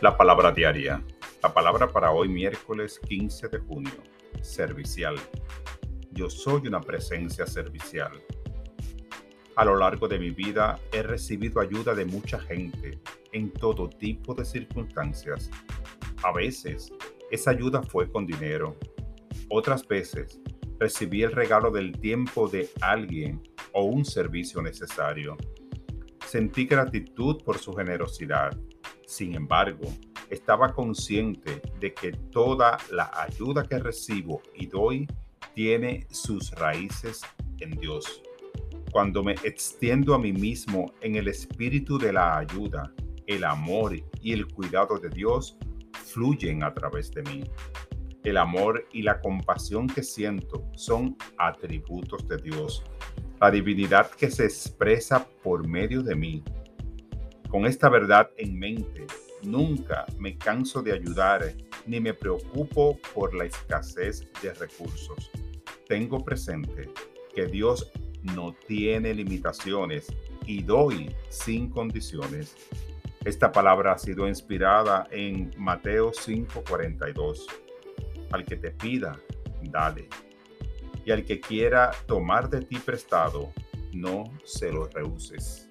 La palabra diaria. La palabra para hoy miércoles 15 de junio. Servicial. Yo soy una presencia servicial. A lo largo de mi vida he recibido ayuda de mucha gente en todo tipo de circunstancias. A veces esa ayuda fue con dinero. Otras veces recibí el regalo del tiempo de alguien o un servicio necesario. Sentí gratitud por su generosidad sin embargo, estaba consciente de que toda la ayuda que recibo y doy tiene sus raíces en Dios. Cuando me extiendo a mí mismo en el espíritu de la ayuda, el amor y el cuidado de Dios fluyen a través de mí. El amor y la compasión que siento son atributos de Dios, la divinidad que se expresa por medio de mí con esta verdad en mente, nunca me canso de ayudar ni me preocupo por la escasez de recursos. Tengo presente que Dios no tiene limitaciones y doy sin condiciones. Esta palabra ha sido inspirada en Mateo 5:42. Al que te pida, dale. Y al que quiera tomar de ti prestado, no se lo rehuses.